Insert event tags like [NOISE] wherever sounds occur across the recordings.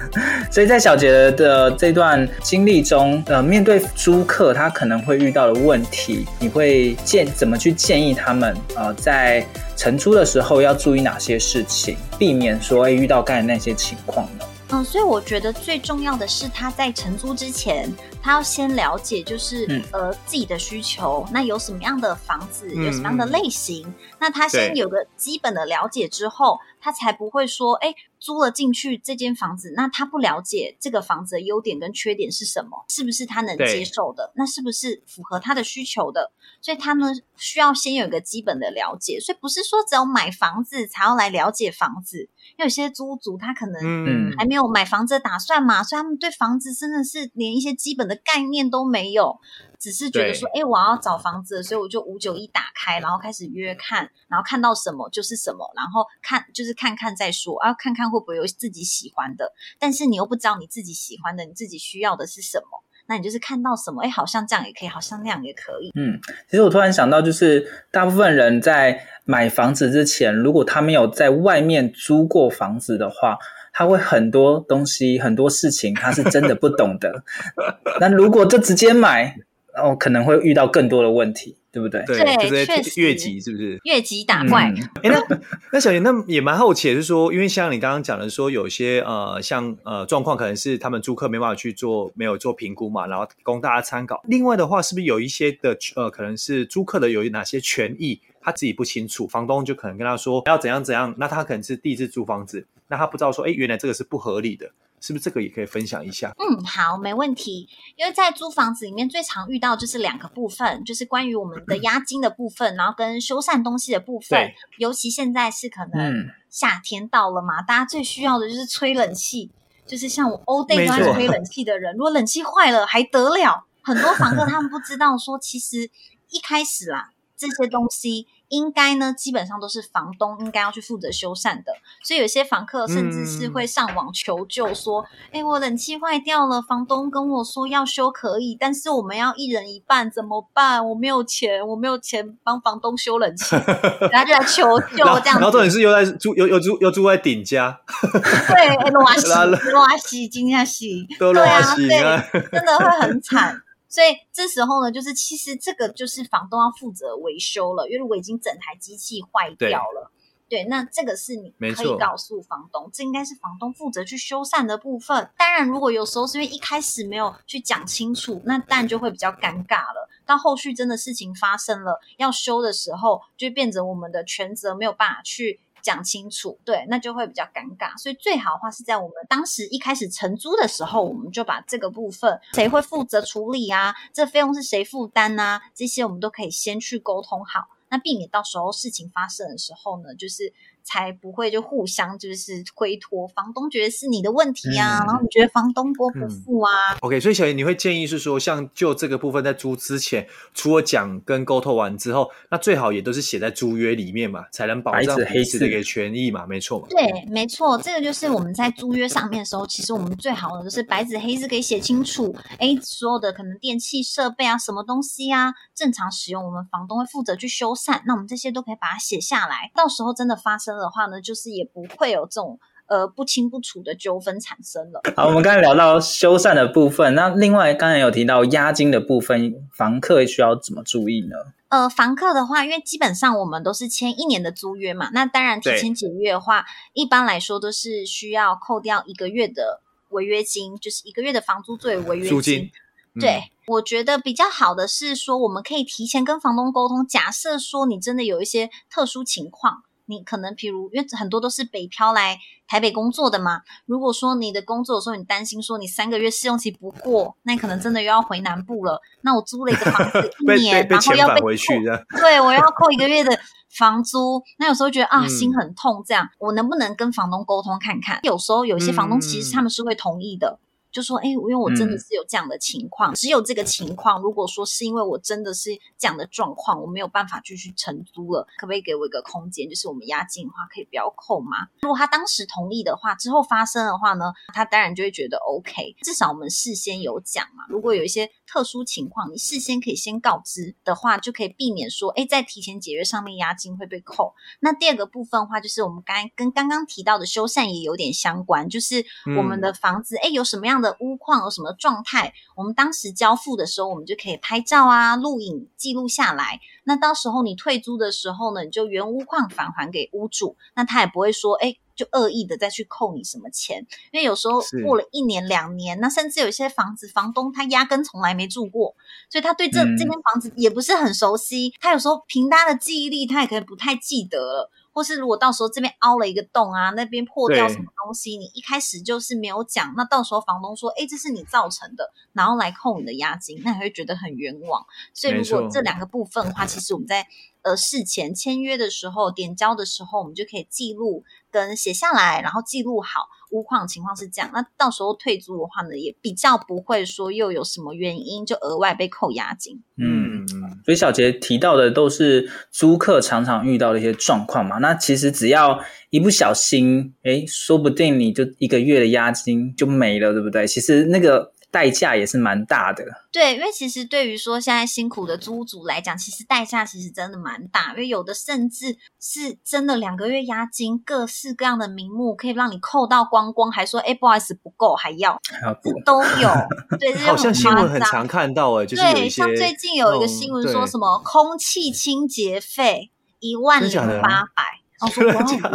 [LAUGHS] 所以在小杰的这段经历中，呃，面对租客他可能会遇到的问题，你会建怎么去建议他们？呃，在承租的时候要注意哪些事情，避免说会遇到刚才那些情况呢？嗯，所以我觉得最重要的是他在承租之前，他要先了解，就是、嗯、呃自己的需求，那有什么样的房子，有什么样的类型，嗯、那他先有个基本的了解之后，他才不会说，哎，租了进去这间房子，那他不了解这个房子的优点跟缺点是什么，是不是他能接受的，那是不是符合他的需求的，所以他呢需要先有一个基本的了解，所以不是说只有买房子才要来了解房子。因为有些租族他可能嗯还没有买房子的打算嘛，嗯、所以他们对房子真的是连一些基本的概念都没有，只是觉得说，哎对，我要找房子，所以我就五九一打开，然后开始约看，然后看到什么就是什么，然后看就是看看再说，啊，看看会不会有自己喜欢的，但是你又不知道你自己喜欢的，你自己需要的是什么。那你就是看到什么，哎，好像这样也可以，好像那样也可以。嗯，其实我突然想到，就是大部分人在买房子之前，如果他没有在外面租过房子的话，他会很多东西、很多事情，他是真的不懂的。[LAUGHS] 那如果就直接买，哦，可能会遇到更多的问题。对不对？对，就是越级是不是？越级打怪。哎、嗯，那那小严，那也蛮好奇的是说，因为像你刚刚讲的说，有些呃，像呃状况，可能是他们租客没办法去做，没有做评估嘛，然后供大家参考。另外的话，是不是有一些的呃，可能是租客的有哪些权益，他自己不清楚，房东就可能跟他说要怎样怎样，那他可能是第一次租房子，那他不知道说，哎，原来这个是不合理的。是不是这个也可以分享一下？嗯，好，没问题。因为在租房子里面最常遇到就是两个部分，就是关于我们的押金的部分，然后跟修缮东西的部分。对尤其现在是可能夏天到了嘛，嗯、大家最需要的就是吹冷气，就是像我 all day 都在吹冷气的人，如果冷气坏了还得了？很多房客他们不知道说，其实一开始啦，这些东西。应该呢，基本上都是房东应该要去负责修缮的，所以有些房客甚至是会上网求救，说：“哎、嗯，我冷气坏掉了，房东跟我说要修可以，但是我们要一人一半，怎么办？我没有钱，我没有钱帮房东修冷气。[LAUGHS] ”然后就来求 [LAUGHS] 救这样子。然后重点是又在住，又又住又住在顶家。对，乱洗乱洗，今天洗，都乱洗对啊，对，真的会很惨。所以这时候呢，就是其实这个就是房东要负责维修了，因为如果已经整台机器坏掉了，对，那这个是你可以告诉房东。这应该是房东负责去修缮的部分。当然，如果有时候是因为一开始没有去讲清楚，那当然就会比较尴尬了。到后续真的事情发生了要修的时候，就变成我们的全责没有办法去。讲清楚，对，那就会比较尴尬。所以最好的话是在我们当时一开始承租的时候，我们就把这个部分谁会负责处理啊，这费用是谁负担啊，这些我们都可以先去沟通好，那避免到时候事情发生的时候呢，就是。才不会就互相就是推脱，房东觉得是你的问题啊，嗯、然后你觉得房东拨不付啊、嗯。OK，所以小杰你会建议是说，像就这个部分在租之前，除了讲跟沟通完之后，那最好也都是写在租约里面嘛，才能保障黑字的一个权益嘛，没错嘛。对，没错，这个就是我们在租约上面的时候，其实我们最好的就是白纸黑字可以写清楚，哎，所有的可能电器设备啊，什么东西啊，正常使用，我们房东会负责去修缮，那我们这些都可以把它写下来，到时候真的发生的话呢，就是也不会有这种呃不清不楚的纠纷产生了。好，我们刚才聊到修缮的部分，那另外刚才有提到押金的部分，房客需要怎么注意呢？呃，房客的话，因为基本上我们都是签一年的租约嘛，那当然提前解约的话，一般来说都是需要扣掉一个月的违约金，就是一个月的房租作为违约金。租金。嗯、对，我觉得比较好的是说，我们可以提前跟房东沟通，假设说你真的有一些特殊情况。你可能，譬如，因为很多都是北漂来台北工作的嘛。如果说你的工作有时候，你担心说你三个月试用期不过，那你可能真的又要回南部了。那我租了一个房子 [LAUGHS] 一年，然后要被回去的，对，我要扣一个月的房租。那有时候觉得啊，心很痛。这样，我能不能跟房东沟通看看？有时候有些房东其实他们是会同意的。就说，哎，因为我真的是有这样的情况，嗯、只有这个情况。如果说是因为我真的是这样的状况，我没有办法继续承租了，可不可以给我一个空间？就是我们押金的话，可以不要扣吗？如果他当时同意的话，之后发生的话呢，他当然就会觉得 OK。至少我们事先有讲嘛。如果有一些特殊情况，你事先可以先告知的话，就可以避免说，哎，在提前解约上面押金会被扣。那第二个部分的话，就是我们刚跟刚刚提到的修缮也有点相关，就是我们的房子，哎、嗯，有什么样的屋况，有什么状态，我们当时交付的时候，我们就可以拍照啊、录影记录下来。那到时候你退租的时候呢，你就原屋况返还给屋主，那他也不会说，哎。就恶意的再去扣你什么钱，因为有时候过了一年两年，那甚至有一些房子房东他压根从来没住过，所以他对这、嗯、这间房子也不是很熟悉。他有时候凭他的记忆力，他也可能不太记得了。或是如果到时候这边凹了一个洞啊，那边破掉什么东西，你一开始就是没有讲，那到时候房东说，哎，这是你造成的，然后来扣你的押金，那你会觉得很冤枉。所以如果这两个部分的话，[CLEARS THROAT] 其实我们在呃事前签约的时候、点交的时候，我们就可以记录跟写下来，然后记录好屋况情况是这样。那到时候退租的话呢，也比较不会说又有什么原因就额外被扣押金。嗯，所以小杰提到的都是租客常常遇到的一些状况嘛。那其实只要一不小心，诶，说不定你就一个月的押金就没了，对不对？其实那个。代价也是蛮大的，对，因为其实对于说现在辛苦的租屋族来讲，其实代价其实真的蛮大，因为有的甚至是真的两个月押金，各式各样的名目可以让你扣到光光，还说哎不好意思不够还要，还要补。都有，[LAUGHS] 对，这好像新闻很常看到哎，就是对，像最近有一个新闻说什么空气清洁费一万零八百。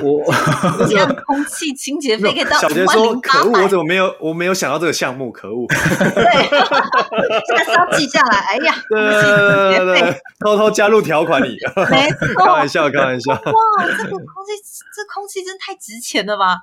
我我 [LAUGHS] 这样空气清洁费可以到小杰说可恶，我怎么没有我没有想到这个项目，可恶。对，下次要记下来。哎呀，对对对，偷偷加入条款里。没错，[LAUGHS] 开玩笑，开玩笑。哇，这个空气，这空气真太值钱了吧？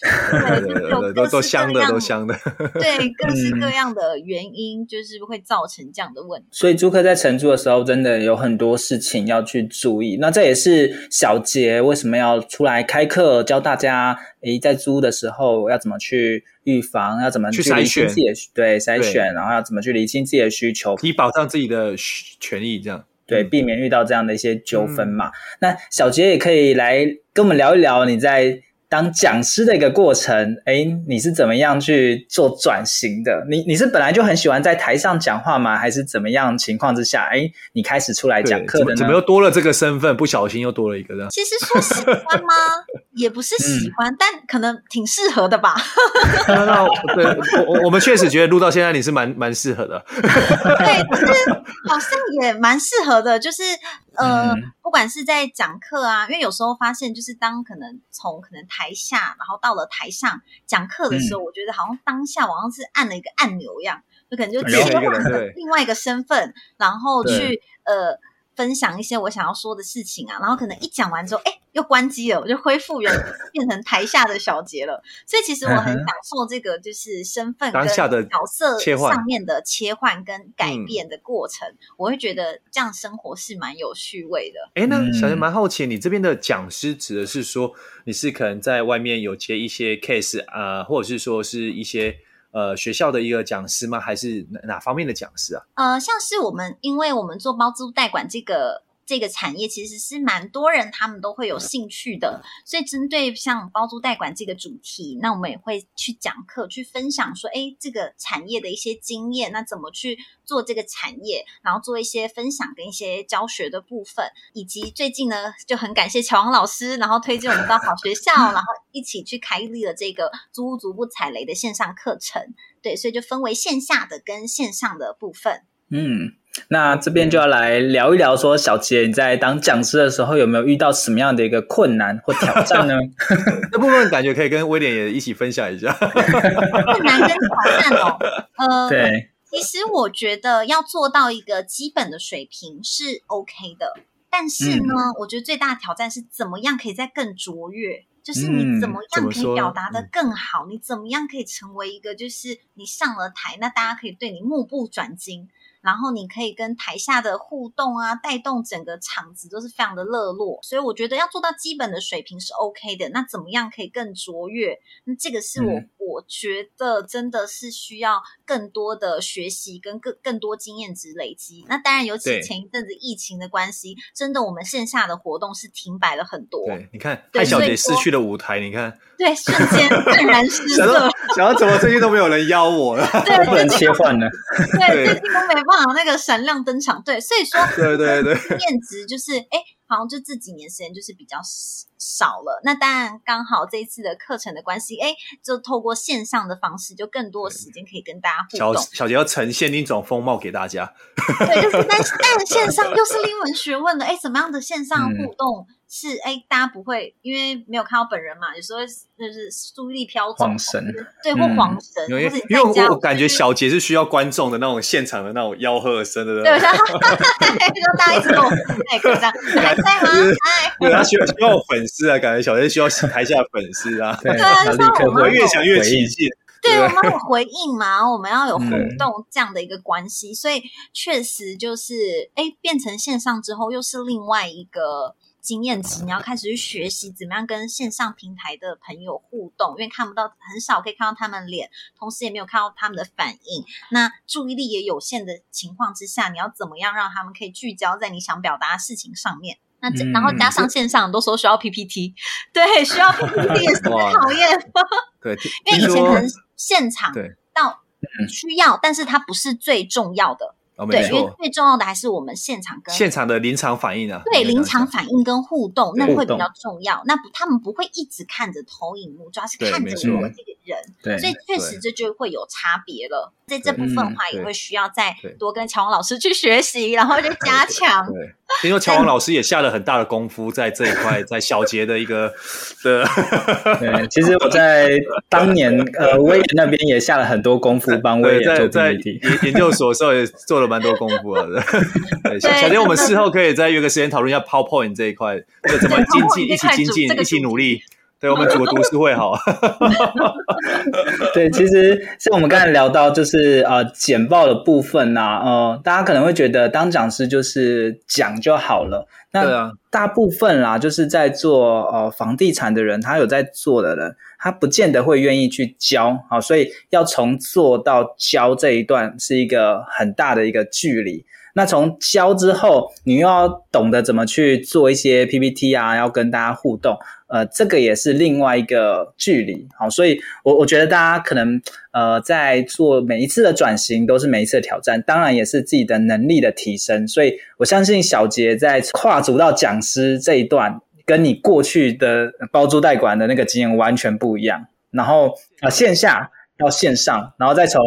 对对对，都都香的，都香的。对，各式各样的原因就是会造成这样的问题。所以租客在承租的时候，真的有很多事情要去注意。那这也是小杰为什么要出来开课，教大家，诶，在租的时候要怎么去预防，要怎么去筛选自己的对筛选，然后要怎么去理清自己的需求，以保障自己的权益，这样对，避免遇到这样的一些纠纷嘛。嗯、那小杰也可以来跟我们聊一聊你在。当讲师的一个过程，哎，你是怎么样去做转型的？你你是本来就很喜欢在台上讲话吗？还是怎么样情况之下，哎，你开始出来讲课的呢？怎么，怎么又多了这个身份？不小心又多了一个呢？其实说喜欢吗？[LAUGHS] 也不是喜欢，嗯、但可能挺适合的吧。[LAUGHS] 那对，我我们确实觉得录到现在你是蛮蛮适合的。[LAUGHS] 对，就是好像也蛮适合的，就是。呃，不管是在讲课啊，因为有时候发现，就是当可能从可能台下，然后到了台上讲课的时候，嗯、我觉得好像当下好像是按了一个按钮一样，就可能就切换成另外一个身份，然后去呃。分享一些我想要说的事情啊，然后可能一讲完之后，哎，又关机了，我就恢复原 [LAUGHS] 变成台下的小杰了。所以其实我很享受这个，就是身份跟角色上面的切换跟改变的过程。我会觉得这样生活是蛮有趣味的。哎，那小杰蛮好奇，你这边的讲师指的是说你是可能在外面有接一些 case 啊，呃，或者是说是一些。呃，学校的一个讲师吗？还是哪哪方面的讲师啊？呃，像是我们，因为我们做包租代管这个这个产业其实是蛮多人他们都会有兴趣的。所以针对像包租代管这个主题，那我们也会去讲课，去分享说，哎，这个产业的一些经验，那怎么去做这个产业，然后做一些分享跟一些教学的部分，以及最近呢，就很感谢乔王老师，然后推荐我们到好学校，然后一起去开立了这个租屋足不踩雷的线上课程。对，所以就分为线下的跟线上的部分。嗯，那这边就要来聊一聊，说小杰你在当讲师的时候有没有遇到什么样的一个困难或挑战呢？[LAUGHS] 那部分感觉可以跟威廉也一起分享一下。困难跟挑战哦，呃，[LAUGHS] 对，其实我觉得要做到一个基本的水平是 OK 的，但是呢，嗯、我觉得最大的挑战是怎么样可以再更卓越。就是你怎么样可以表达的更好？嗯、你怎么样可以成为一个，就是你上了台，那大家可以对你目不转睛。然后你可以跟台下的互动啊，带动整个场子都是非常的热络，所以我觉得要做到基本的水平是 OK 的。那怎么样可以更卓越？那这个是我、嗯、我觉得真的是需要更多的学习跟更更多经验值累积。那当然，尤其前一阵子疫情的关系，真的我们线下的活动是停摆了很多。对，你看，艾小姐失去了舞台，你看，对，瞬间黯然失色。想要怎么最近都没有人邀我了，对，[LAUGHS] 不能切换了。对，[LAUGHS] 最近都没。哇，那个闪亮登场，对，所以说，[LAUGHS] 对对对，经验值就是，哎，好像就这几年时间就是比较少了。那当然，刚好这一次的课程的关系，哎，就透过线上的方式，就更多的时间可以跟大家互动。小小杰要呈现另一种风貌给大家，对，就是但但线上 [LAUGHS] 又是另一门学问的，哎，怎么样的线上互动？嗯是哎，大家不会，因为没有看到本人嘛，有时候就是注意力飘走，恍神，对，或晃神，因为因为我我感觉小杰是需要观众的那种现场的那种吆喝声的，对，像大家一直跟我哎，这样还在吗？哎，对他需要需要粉丝啊，感觉小杰需要台下粉丝啊，对啊，就是我们越想越起劲，对，我们有回应嘛，我们要有互动这样的一个关系，所以确实就是哎，变成线上之后又是另外一个。经验值，你要开始去学习怎么样跟线上平台的朋友互动，因为看不到，很少可以看到他们脸，同时也没有看到他们的反应。那注意力也有限的情况之下，你要怎么样让他们可以聚焦在你想表达的事情上面？那这、嗯、然后加上线上，很多时候需要 PPT，[LAUGHS] 对，需要 PPT [LAUGHS] 也是很讨厌。[LAUGHS] 对，因为以前可能现场到需要，但是它不是最重要的。哦、对，因为最重要的还是我们现场跟现场的临场反应啊。对，临场反应跟互动，那会比较重要。那不，他们不会一直看着投影幕，主要是看着我们这个人。对，所以确实这就会有差别了。在这部分的话，也会需要再多跟乔王老师去学习，然后就加强。对，听说乔王老师也下了很大的功夫在这一块，在小杰的一个的。对，其实我在当年呃威廉那边也下了很多功夫，帮威廉做在研研究所的时候也做了。蛮多功夫了，[LAUGHS] 对，小杰，我们事后可以再约个时间讨论一下 PowerPoint 这一块，就怎么精进，一起精进，一起努力。对，我们组个读书会好。[LAUGHS] 对，其实像我们刚才聊到，就是呃简报的部分呐、啊，呃，大家可能会觉得当讲师就是讲就好了。那大部分啦，就是在做呃房地产的人，他有在做的人，他不见得会愿意去教，啊，所以要从做到教这一段是一个很大的一个距离。那从教之后，你又要懂得怎么去做一些 PPT 啊，要跟大家互动，呃，这个也是另外一个距离。好，所以我我觉得大家可能呃在做每一次的转型都是每一次的挑战，当然也是自己的能力的提升。所以我相信小杰在跨足到讲师这一段，跟你过去的包租代管的那个经验完全不一样。然后啊，线下到线上，然后再从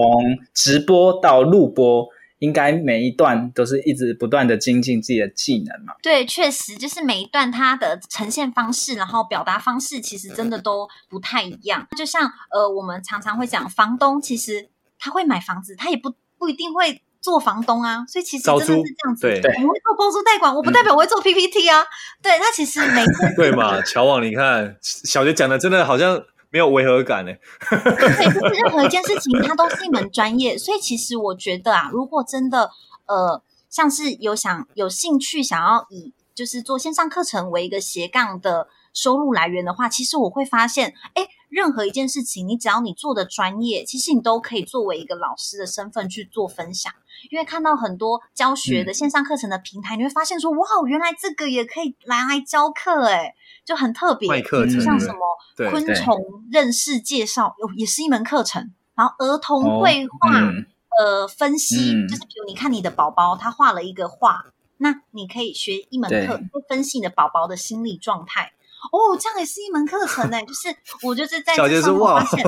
直播到录播。应该每一段都是一直不断的精进自己的技能嘛？对，确实就是每一段它的呈现方式，然后表达方式，其实真的都不太一样。就像呃，我们常常会讲，房东其实他会买房子，他也不不一定会做房东啊。所以其实真的是这样子。对，我会做包租代管，我不代表我会做 PPT 啊。嗯、对，他其实每个对嘛，乔王，你看小杰讲的真的好像。没有违和感呢。对，就是任何一件事情，它都是一门专业。所以其实我觉得啊，如果真的呃，像是有想有兴趣想要以就是做线上课程为一个斜杠的收入来源的话，其实我会发现，哎，任何一件事情，你只要你做的专业，其实你都可以作为一个老师的身份去做分享。因为看到很多教学的线上课程的平台，嗯、你会发现说，哇，原来这个也可以拿来教课，哎，就很特别。课程像什么昆虫认识介绍，有也是一门课程。然后儿童绘画、哦嗯、呃分析，嗯、就是比如你看你的宝宝他画了一个画，那你可以学一门课，会分析你的宝宝的心理状态。哦，这样也是一门课程呢。就是我就是在这上面发现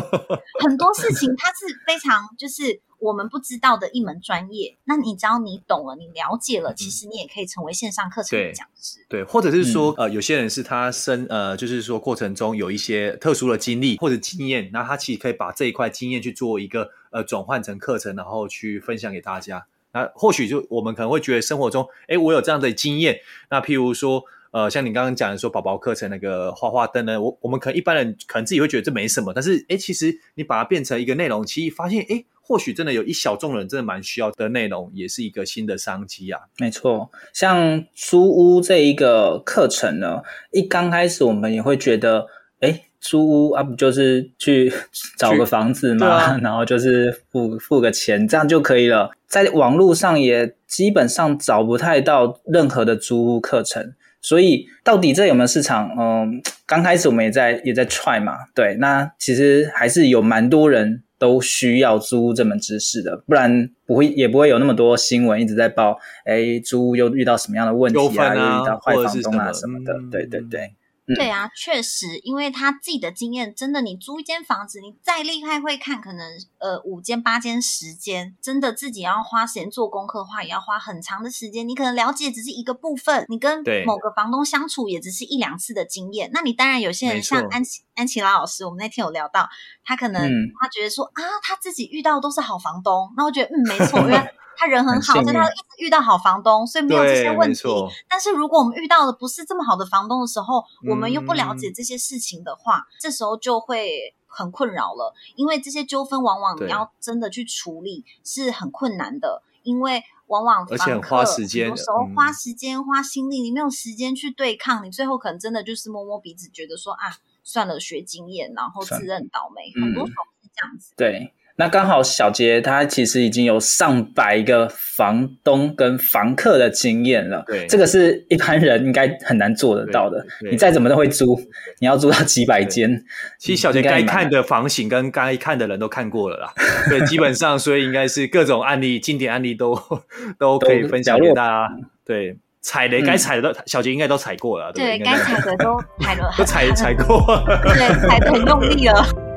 很多事情，它是非常就是我们不知道的一门专业。那你只要你懂了，你了解了，其实你也可以成为线上课程的讲师。对，或者是说，呃，有些人是他生呃，就是说过程中有一些特殊的经历或者经验，那他其实可以把这一块经验去做一个呃转换成课程，然后去分享给大家。那或许就我们可能会觉得生活中，哎，我有这样的经验。那譬如说。呃，像你刚刚讲的说宝宝课程那个画画灯呢，我我们可能一般人可能自己会觉得这没什么，但是哎，其实你把它变成一个内容，其实发现诶，或许真的有一小众人真的蛮需要的内容，也是一个新的商机啊。没错，像租屋这一个课程呢，一刚开始我们也会觉得，诶，租屋啊不就是去找个房子嘛，啊、[LAUGHS] 然后就是付付个钱，这样就可以了。在网络上也基本上找不太到任何的租屋课程。所以到底这有没有市场？嗯，刚开始我们也在也在 try 嘛，对，那其实还是有蛮多人都需要租这门知识的，不然不会也不会有那么多新闻一直在报，哎，租又遇到什么样的问题啊，啊又遇到坏房东啊什么的，对对对。嗯、对啊，确实，因为他自己的经验，真的，你租一间房子，你再厉害会看，可能呃五间、八间、十间，真的自己要花时间做功课的话，也要花很长的时间。你可能了解只是一个部分，你跟某个房东相处也只是一两次的经验。那你当然有些人像安琪安琪拉老师，我们那天有聊到，他可能他觉得说、嗯、啊，他自己遇到的都是好房东，那我觉得嗯没错，因为。他人很好，所以他一直遇到好房东，所以没有这些问题。但是如果我们遇到的不是这么好的房东的时候，我们又不了解这些事情的话，嗯、这时候就会很困扰了。因为这些纠纷往往你要真的去处理是很困难的，因为往往而且很花时间，有时候花时间、嗯、花心力，你没有时间去对抗，你最后可能真的就是摸摸鼻子，觉得说啊，算了，学经验，然后自认倒霉。嗯、很多时候是这样子。对。那刚好小杰他其实已经有上百个房东跟房客的经验了，对，这个是一般人应该很难做得到的。你再怎么都会租，你要租到几百间，其实小杰该看的房型跟该看的人都看过了啦。对，基本上所以应该是各种案例、经典案例都 [LAUGHS] 都可以分享给大家。对，踩雷该踩的都小杰应该都踩过了，对，该踩的都踩了，[LAUGHS] 都踩踩过，对，踩得很用力了。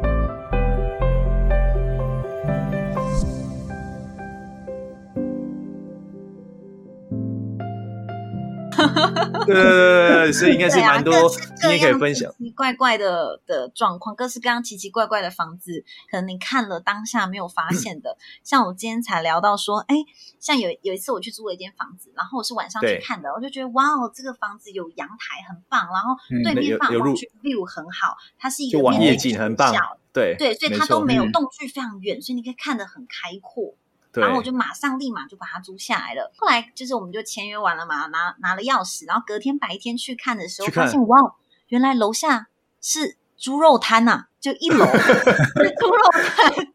对 [LAUGHS] 对对，所以应该是蛮多今天可以分享。奇奇怪怪的的状况，各式各样奇奇怪怪的房子，可能你看了当下没有发现的。像我今天才聊到说，哎，像有有一次我去租了一间房子，然后我是晚上去看的，我就觉得哇哦，这个房子有阳台，很棒，然后对面放望去 view 很好，它是一个夜景很棒，对对，所以它都没有栋距非常远，所以你可以看得很开阔。然后我就马上立马就把它租下来了。后来就是我们就签约完了嘛，拿拿了钥匙，然后隔天白天去看的时候，发现哇，原来楼下是猪肉摊呐、啊，就一楼 [LAUGHS] 是猪肉摊。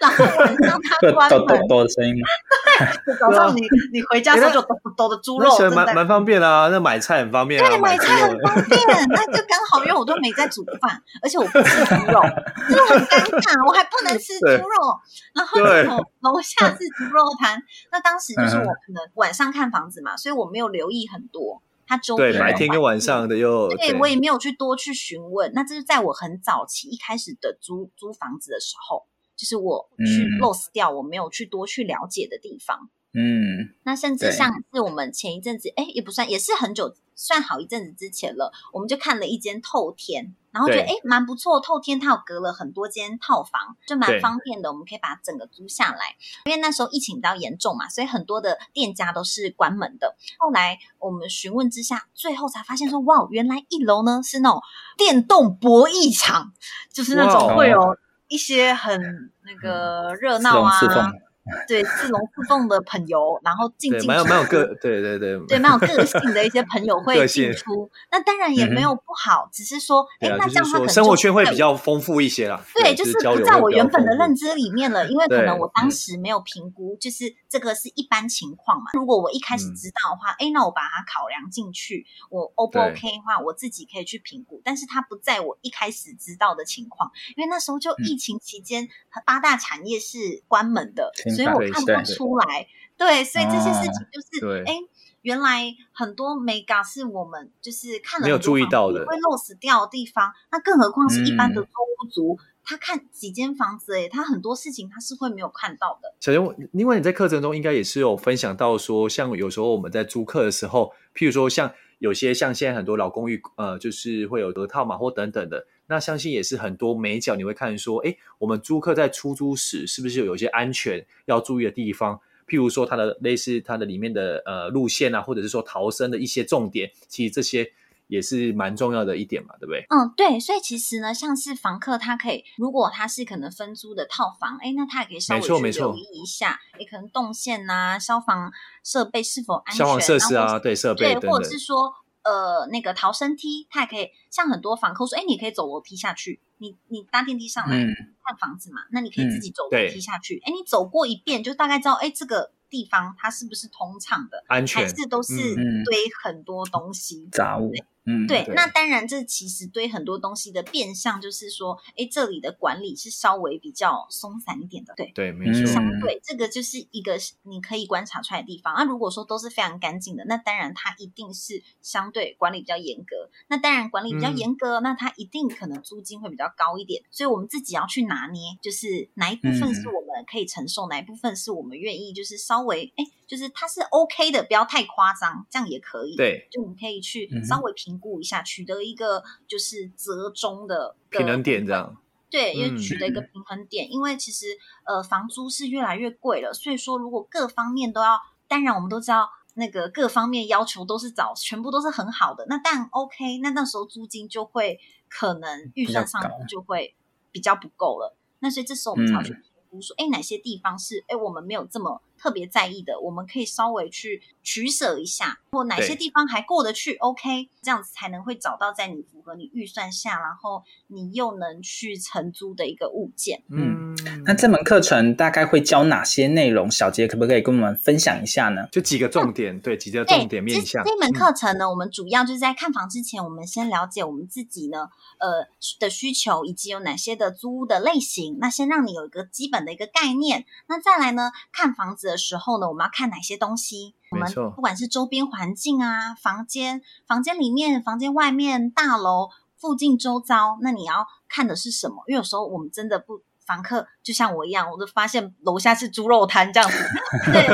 然后晚上他 [LAUGHS] 关门，抖的声音 [LAUGHS] 对，早上你你回家时候就抖抖的猪肉，蛮蛮方便啊，那买菜很方便，对，买菜很方便，那就刚好，因为我都没在煮饭，而且我不吃猪肉，就很尴尬，我还不能吃猪肉，然后楼楼下是猪肉摊，那当时就是我可能晚上看房子嘛，所以我没有留意很多，他周边白天跟晚上的又，对，我也没有去多去询问，那这是在我很早期一开始的租租房子的时候。就是我去 lost 掉，我没有去多去了解的地方。嗯，那甚至像是我们前一阵子，哎，也不算，也是很久，算好一阵子之前了。我们就看了一间透天，然后觉得哎，蛮不错。透天它有隔了很多间套房，就蛮方便的。我们可以把整个租下来。因为那时候疫情比较严重嘛，所以很多的店家都是关门的。后来我们询问之下，最后才发现说，哇，原来一楼呢是那种电动博弈场，就是那种会有。一些很那个热闹啊，对自龙自凤的朋友，然后进进蛮有蛮有个对对对对蛮有个性的一些朋友 [LAUGHS] 会进出，那当然也没有不好，只是说，哎，那这样他可能生活圈会比较丰富一些啦。对，就是不在我原本的认知里面了，因为可能我当时没有评估，就是这个是一般情况嘛。如果我一开始知道的话，哎，那我把它考量进去，我 O 不 OK 的话，我自己可以去评估。但是它不在我一开始知道的情况，因为那时候就疫情期间，八大产业是关门的，所以我看不出来。对，所以这些事情就是，哎，原来很多 mega 是我们就是看了没有注意到的，会漏死掉的地方。那更何况是一般的租屋族，他看几间房子，哎，他很多事情他是会没有看到的。小袁，另外你在课程中应该也是有分享到说，像有时候我们在租客的时候，譬如说像有些像现在很多老公寓，呃，就是会有隔套嘛，或等等的。那相信也是很多美角，你会看说，哎，我们租客在出租时是不是有一些安全要注意的地方？譬如说它的类似它的里面的呃路线啊，或者是说逃生的一些重点，其实这些也是蛮重要的一点嘛，对不对？嗯，对。所以其实呢，像是房客他可以，如果他是可能分租的套房，哎，那他也可以稍微去留意一下，也可能动线啊，消防设备是否安全，消防设施啊，对设备对，或者是说。呃，那个逃生梯，他也可以像很多房客说，哎，你可以走楼梯下去，你你搭电梯上来、嗯、看房子嘛，那你可以自己走楼梯下去，哎、嗯，你走过一遍就大概知道，哎，这个地方它是不是通畅的，安全还是都是堆很多东西杂物。嗯，对，那当然，这其实对很多东西的变相就是说，哎，这里的管理是稍微比较松散一点的，对，对，没错，相对这个就是一个你可以观察出来的地方。那如果说都是非常干净的，那当然它一定是相对管理比较严格。那当然管理比较严格，嗯、那它一定可能租金会比较高一点。所以我们自己要去拿捏，就是哪一部分是我们可以承受，嗯、哪一部分是我们愿意，就是稍微哎。就是它是 OK 的，不要太夸张，这样也可以。对，就你可以去稍微评估一下，嗯、取得一个就是折中的平衡点，这样。对，因为取得一个平衡点，嗯、因为其实呃房租是越来越贵了，所以说如果各方面都要，当然我们都知道那个各方面要求都是找全部都是很好的，那但 OK，那那时候租金就会可能预算上就会比较不够了。那所以这时候我们才要去评估说，哎、嗯，哪些地方是哎我们没有这么。特别在意的，我们可以稍微去取舍一下，或哪些地方还过得去，OK，这样子才能会找到在你符合你预算下，然后你又能去承租的一个物件。嗯，那这门课程大概会教哪些内容？小杰可不可以跟我们分享一下呢？就几个重点，嗯、对，几个重点面向。这门课程呢，嗯、我们主要就是在看房之前，我们先了解我们自己呢，呃的需求以及有哪些的租屋的类型。那先让你有一个基本的一个概念。那再来呢，看房子的时候呢，我们要看哪些东西？我们不管是周边环境啊，房间、房间里面、房间外面、大楼附近周遭，那你要看的是什么？因为有时候我们真的不。房客就像我一样，我就发现楼下是猪肉摊这样子，[LAUGHS] 对，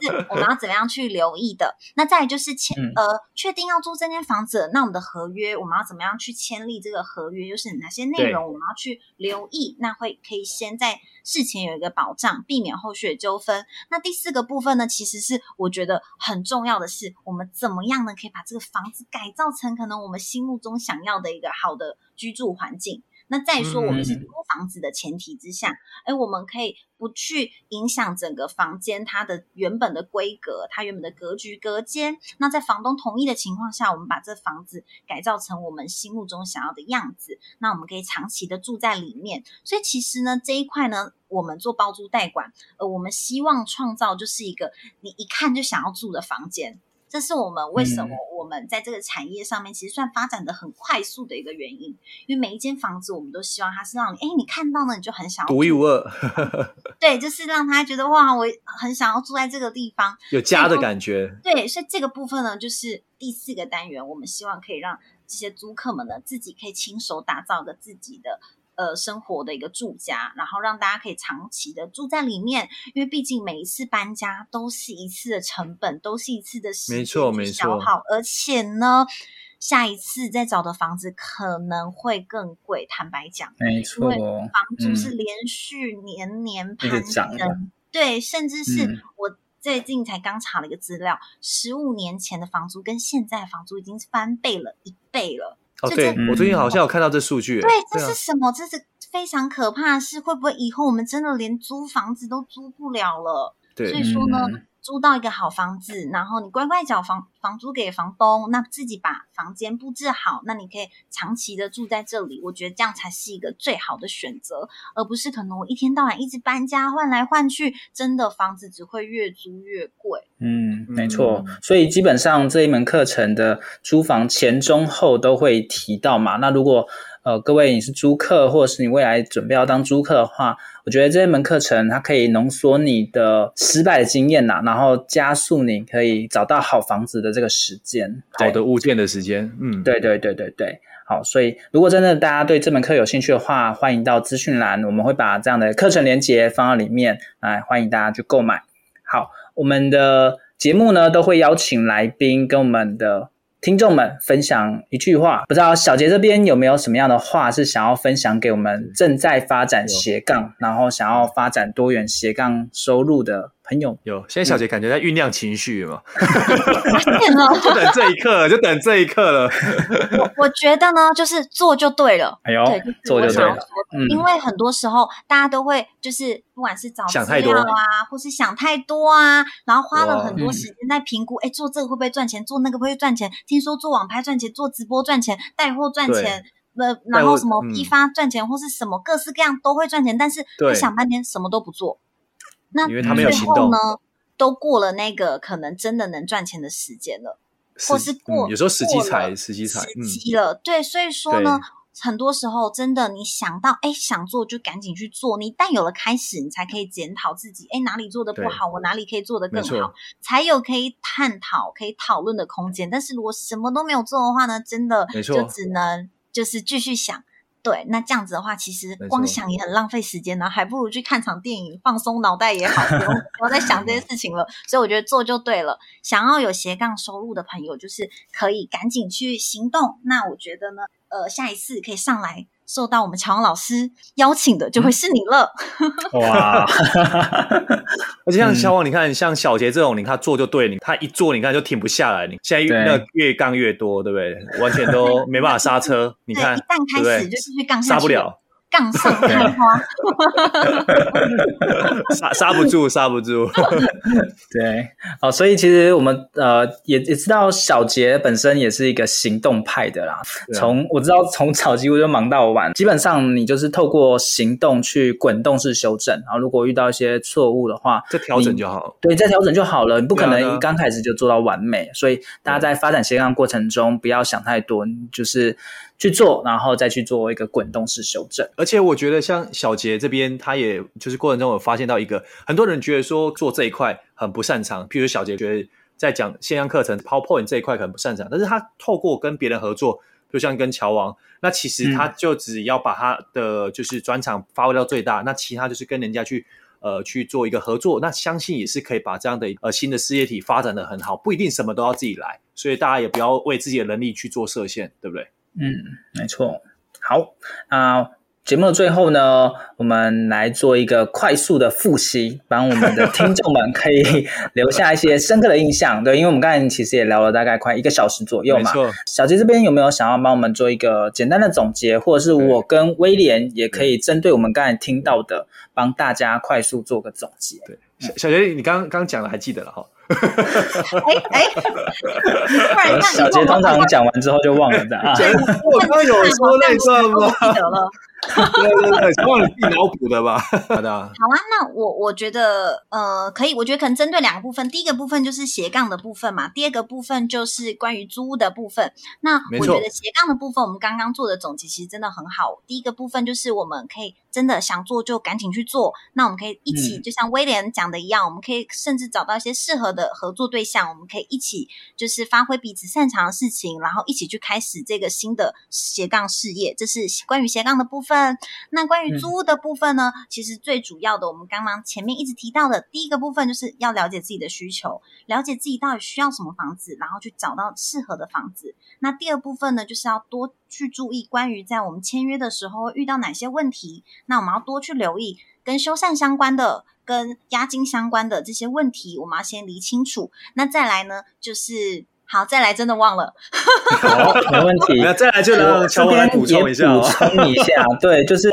是我们要怎么样去留意的？那再来就是签呃，确定要租这间房子，那我们的合约我们要怎么样去签立这个合约？又是哪些内容我们要去留意？对那会可以先在事前有一个保障，避免后续的纠纷。那第四个部分呢，其实是我觉得很重要的是，我们怎么样呢，可以把这个房子改造成可能我们心目中想要的一个好的居住环境。那再说，我们是租房子的前提之下，哎、嗯，我们可以不去影响整个房间它的原本的规格，它原本的格局隔间。那在房东同意的情况下，我们把这房子改造成我们心目中想要的样子，那我们可以长期的住在里面。所以其实呢，这一块呢，我们做包租代管，呃，我们希望创造就是一个你一看就想要住的房间。这是我们为什么我们在这个产业上面其实算发展的很快速的一个原因，因为每一间房子我们都希望它是让你，哎，你看到呢你就很想要，独一无二。[LAUGHS] 对，就是让他觉得哇，我很想要住在这个地方，有家的感觉。对，所以这个部分呢，就是第四个单元，我们希望可以让这些租客们呢自己可以亲手打造的自己的。呃，生活的一个住家，然后让大家可以长期的住在里面，因为毕竟每一次搬家都是一次的成本，都是一次的时间消耗，没错，没错。而且呢，下一次再找的房子可能会更贵。坦白讲，没错，因为房租是连续年年攀升，嗯、对，甚至是我最近才刚查了一个资料，十五、嗯、年前的房租跟现在的房租已经翻倍了一倍了。哦，对，我最近好像有看到这数据。对，这是什么？这是非常可怕的是，会不会以后我们真的连租房子都租不了了？对，所以说呢。嗯租到一个好房子，然后你乖乖缴房房租给房东，那自己把房间布置好，那你可以长期的住在这里。我觉得这样才是一个最好的选择，而不是可能我一天到晚一直搬家换来换去，真的房子只会越租越贵。嗯，没错。所以基本上这一门课程的租房前中后都会提到嘛。那如果呃，各位你是租客，或者是你未来准备要当租客的话，我觉得这一门课程它可以浓缩你的失败的经验呐，然后加速你可以找到好房子的这个时间，好的物件的时间。嗯，对对对对对，好，所以如果真的大家对这门课有兴趣的话，欢迎到资讯栏，我们会把这样的课程连接放到里面，来欢迎大家去购买。好，我们的节目呢都会邀请来宾跟我们的。听众们分享一句话，不知道小杰这边有没有什么样的话是想要分享给我们正在发展斜杠，然后想要发展多元斜杠收入的朋友？有，现在小杰感觉在酝酿情绪嘛，嗯、[LAUGHS] 就等这一刻，就等这一刻了。我我觉得呢，就是做就对了。哎呦，对，就是、做就对了。嗯，因为很多时候大家都会就是不管是找资料啊，或是想太多啊，然后花了很多时间在评估，哎、嗯，做这个会不会赚钱？做那个会不会赚钱？听说做网拍赚钱，做直播赚钱，带货赚钱，呃，然后什么批发赚钱，或是什么各式各样都会赚钱，但是你想半天什么都不做。那因为他没有行动呢，都过了那个可能真的能赚钱的时间了，或是过、嗯、有时候时机才，时机才，时机了、嗯。对，所以说呢，很多时候真的你想到哎想做就赶紧去做，你一旦有了开始，你才可以检讨自己，哎哪里做的不好，我哪里可以做得更好，才有可以探讨、可以讨论的空间。但是如果什么都没有做的话呢，真的就只能就是继续想。对，那这样子的话，其实光想也很浪费时间呢，还不如去看场电影，放松脑袋也好，不用不用再想这些事情了。所以我觉得做就对了。想要有斜杠收入的朋友，就是可以赶紧去行动。那我觉得呢，呃，下一次可以上来。受到我们乔王老师邀请的就会是你了，嗯、[LAUGHS] 哇！[LAUGHS] 而且像小王，你看像小杰这种，你看他做就对，你他一做，你看就停不下来，你现在越那越杠越多，对不对？完全都没办法刹车。[LAUGHS] 你看，一旦开始就是去杠下去，刹不了。杠上开花，[LAUGHS] 刹刹不住，刹不住。[LAUGHS] 对，好，所以其实我们呃也也知道小杰本身也是一个行动派的啦。从、啊、我知道从早几乎就忙到晚，基本上你就是透过行动去滚动式修正。然后如果遇到一些错误的话，再调整就好了。对，再调整就好了。你不可能一刚开始就做到完美。所以大家在发展斜杠过程中，不要想太多，就是。去做，然后再去做一个滚动式修正。而且我觉得，像小杰这边，他也就是过程中有发现到一个，很多人觉得说做这一块很不擅长。譬如小杰觉得在讲线上课程 PowerPoint 这一块可能不擅长，但是他透过跟别人合作，就像跟乔王，那其实他就只要把他的就是专场发挥到最大，嗯、那其他就是跟人家去呃去做一个合作，那相信也是可以把这样的呃新的事业体发展的很好。不一定什么都要自己来，所以大家也不要为自己的能力去做设限，对不对？嗯，没错。好，那节目的最后呢，我们来做一个快速的复习，帮我们的听众们可以留下一些深刻的印象。对，因为我们刚才其实也聊了大概快一个小时左右嘛。小杰这边有没有想要帮我们做一个简单的总结，或者是我跟威廉也可以针对我们刚才听到的，帮大家快速做个总结？对，小小杰，你刚刚讲的还记得了哈？哎哎，小杰通常讲完之后就忘了的啊。我刚刚有说那段吗？记得了。对对对，忘了自己脑补的吧？好的。好啊，那我我觉得呃可以，我觉得可能针对两个部分，第一个部分就是斜杠的部分嘛，第二个部分就是关于租屋的部分。那我觉得斜杠的部分，我们刚刚做的总结其实真的很好。第一个部分就是我们可以真的想做就赶紧去做，那我们可以一起，就像威廉讲的一样，我们可以甚至找到一些适合的合作对象，我们可以一起就是发挥彼此擅长的事情，然后一起去开始这个新的斜杠事业。这是关于斜杠的部分。那关于租屋的部分呢？嗯、其实最主要的，我们刚刚前面一直提到的第一个部分，就是要了解自己的需求，了解自己到底需要什么房子，然后去找到适合的房子。那第二部分呢，就是要多去注意关于在我们签约的时候遇到哪些问题。那我们要多去留意跟修缮相关的、跟押金相关的这些问题，我们要先理清楚。那再来呢，就是。好，再来，真的忘了。好，[LAUGHS] 没问题。那再来就让乔王来补充一下。补充一下，对，就是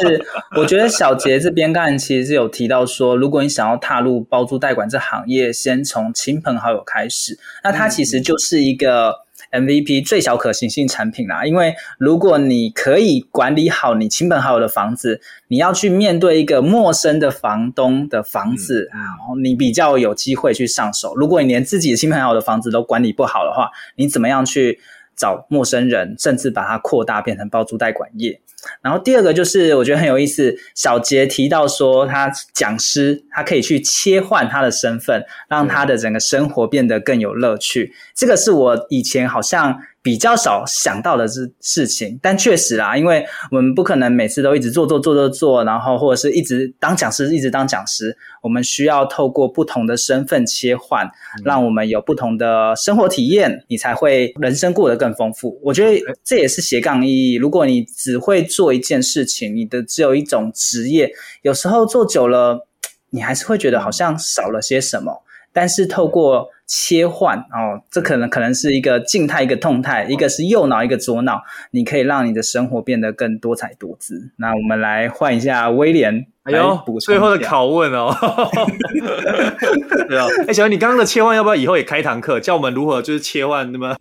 我觉得小杰这边刚才其实是有提到说，如果你想要踏入包租代管这行业，先从亲朋好友开始，那它其实就是一个。MVP 最小可行性产品啦，因为如果你可以管理好你亲朋好友的房子，你要去面对一个陌生的房东的房子，然后你比较有机会去上手。如果你连自己的亲朋好友的房子都管理不好的话，你怎么样去找陌生人，甚至把它扩大变成包租代管业？然后第二个就是我觉得很有意思，小杰提到说他讲师，他可以去切换他的身份，让他的整个生活变得更有乐趣。这个是我以前好像。比较少想到的事事情，但确实啦，因为我们不可能每次都一直做做做做做，然后或者是一直当讲师，一直当讲师。我们需要透过不同的身份切换，让我们有不同的生活体验，你才会人生过得更丰富。我觉得这也是斜杠意义。如果你只会做一件事情，你的只有一种职业，有时候做久了，你还是会觉得好像少了些什么。但是透过切换哦，这可能可能是一个静态，一个动态，一个是右脑，一个左脑，你可以让你的生活变得更多彩多姿。那我们来换一下威廉，哎呦，最后的拷问哦，[LAUGHS] 对啊，哎，小文，你刚刚的切换要不要以后也开一堂课，教我们如何就是切换？那么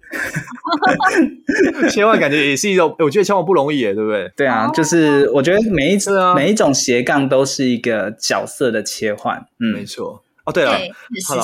[LAUGHS] 切换感觉也是一种，我觉得切换不容易耶，对不对？对啊，就是我觉得每一次每一种斜杠都是一个角色的切换，嗯，没错。哦，对了，好了，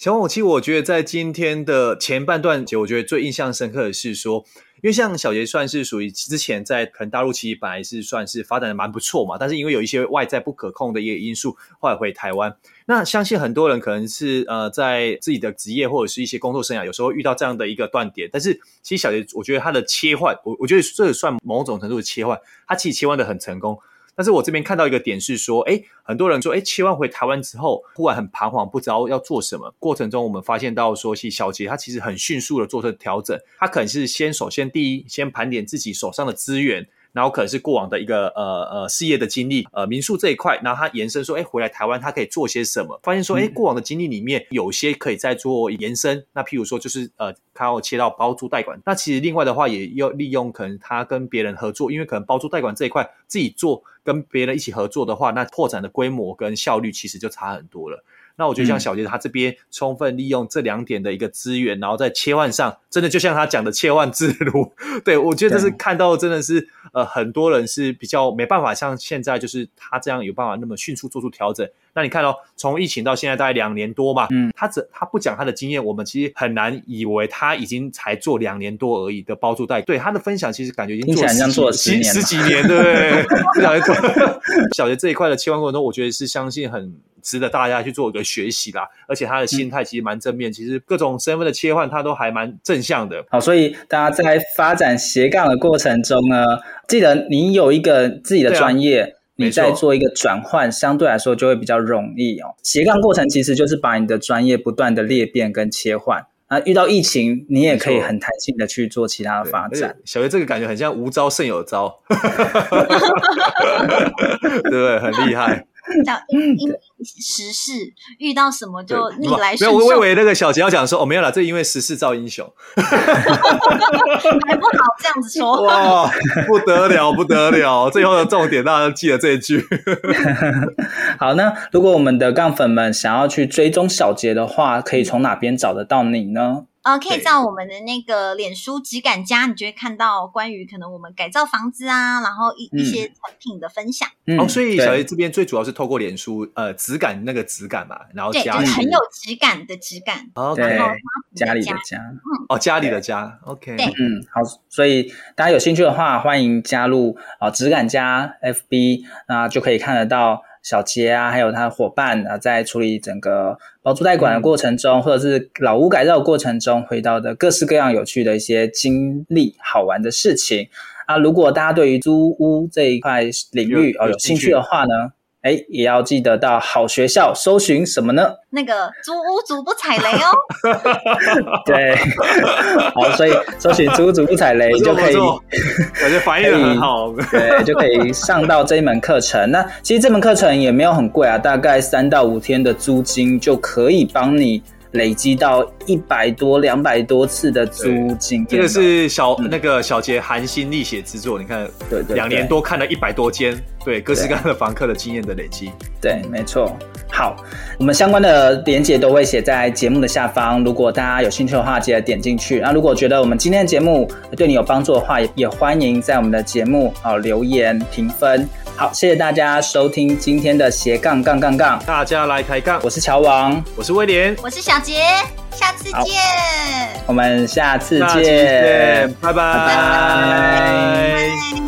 小王，其实我觉得在今天的前半段节，我觉得最印象深刻的是说，因为像小杰算是属于之前在可能大陆其实本来是算是发展的蛮不错嘛，但是因为有一些外在不可控的一个因素，后来回台湾。那相信很多人可能是呃在自己的职业或者是一些工作生涯，有时候遇到这样的一个断点，但是其实小杰我觉得他的切换，我我觉得这也算某种程度的切换，他其实切换的很成功。但是我这边看到一个点是说，哎，很多人说，哎，切换回台湾之后，忽然很彷徨，不知道要做什么。过程中，我们发现到说，其实小杰他其实很迅速的做出调整，他可能是先首先第一，先盘点自己手上的资源。然后可能是过往的一个呃呃事业的经历，呃民宿这一块，然后他延伸说，哎，回来台湾他可以做些什么？发现说，哎，过往的经历里面有些可以再做延伸。那譬如说，就是呃，他要切到包租代管。那其实另外的话，也要利用可能他跟别人合作，因为可能包租代管这一块自己做，跟别人一起合作的话，那拓展的规模跟效率其实就差很多了。那我觉得像小杰他这边充分利用这两点的一个资源，然后在切换上，真的就像他讲的切换自如。[LAUGHS] 对，我觉得这是看到真的是呃很多人是比较没办法像现在就是他这样有办法那么迅速做出调整。那你看哦，从疫情到现在大概两年多嘛，嗯，他只他不讲他的经验，我们其实很难以为他已经才做两年多而已的包租代。对他的分享，其实感觉已经做了十做了十十几年，对不对？[LAUGHS] [LAUGHS] 小杰这一块的切换过程中，我觉得是相信很。值得大家去做一个学习啦，而且他的心态其实蛮正面，嗯、其实各种身份的切换他都还蛮正向的。好，所以大家在发展斜杠的过程中呢，记得你有一个自己的专业，啊、你在做一个转换，相对来说就会比较容易哦。斜杠过程其实就是把你的专业不断的裂变跟切换。啊，遇到疫情，你也可以很弹性的去做其他的发展。小月这个感觉很像无招胜有招，[LAUGHS] 对不对？很厉害。[LAUGHS] [LAUGHS] 时事遇到什么就逆来顺受。没有，我以为那个小杰要讲说哦，没有啦，这因为时事造英雄，还不好这样子说。[LAUGHS] 哇，不得了，不得了！[LAUGHS] 最后的重点，大家记得这一句。[LAUGHS] 好，那如果我们的杠粉们想要去追踪小杰的话，可以从哪边找得到你呢？呃，可以在我们的那个脸书质感家，你就会看到关于可能我们改造房子啊，然后一一些产品的分享。嗯、哦，所以这边最主要是透过脸书，呃，质感那个质感嘛，然后家对，就是很有质感的质感。OK，家里的家，嗯，哦，家里的家。OK，对，嗯，好，所以大家有兴趣的话，欢迎加入啊，质感家 FB，那就可以看得到。小杰啊，还有他的伙伴啊，在处理整个包租代管的过程中，嗯、或者是老屋改造的过程中，回到的各式各样有趣的一些经历、好玩的事情啊。如果大家对于租屋这一块领域有，有兴趣的话呢，哎，也要记得到好学校搜寻什么呢？那个租屋主不踩雷哦。[LAUGHS] 对，好，所以搜寻租屋主不踩雷就可以，我觉得反应很好。[LAUGHS] 对，就可以上到这一门课程。那其实这门课程也没有很贵啊，大概三到五天的租金就可以帮你累积到一百多、两百多次的租金。这个是小、嗯、那个小杰含辛沥血之作，你看，对，对对，两年多看了一百多间，对各式各样的房客的经验的累积。对，没错。好，我们相关的连接都会写在节目的下方，如果大家有兴趣的话，记得点进去。那如果觉得我们今天的节目对你有帮助的话，也也欢迎在我们的节目啊留言评分。好，谢谢大家收听今天的斜杠杠杠杠，大家来抬杠。我是乔王，我是威廉，我是小杰，下次见。我们下次见，拜拜。拜拜。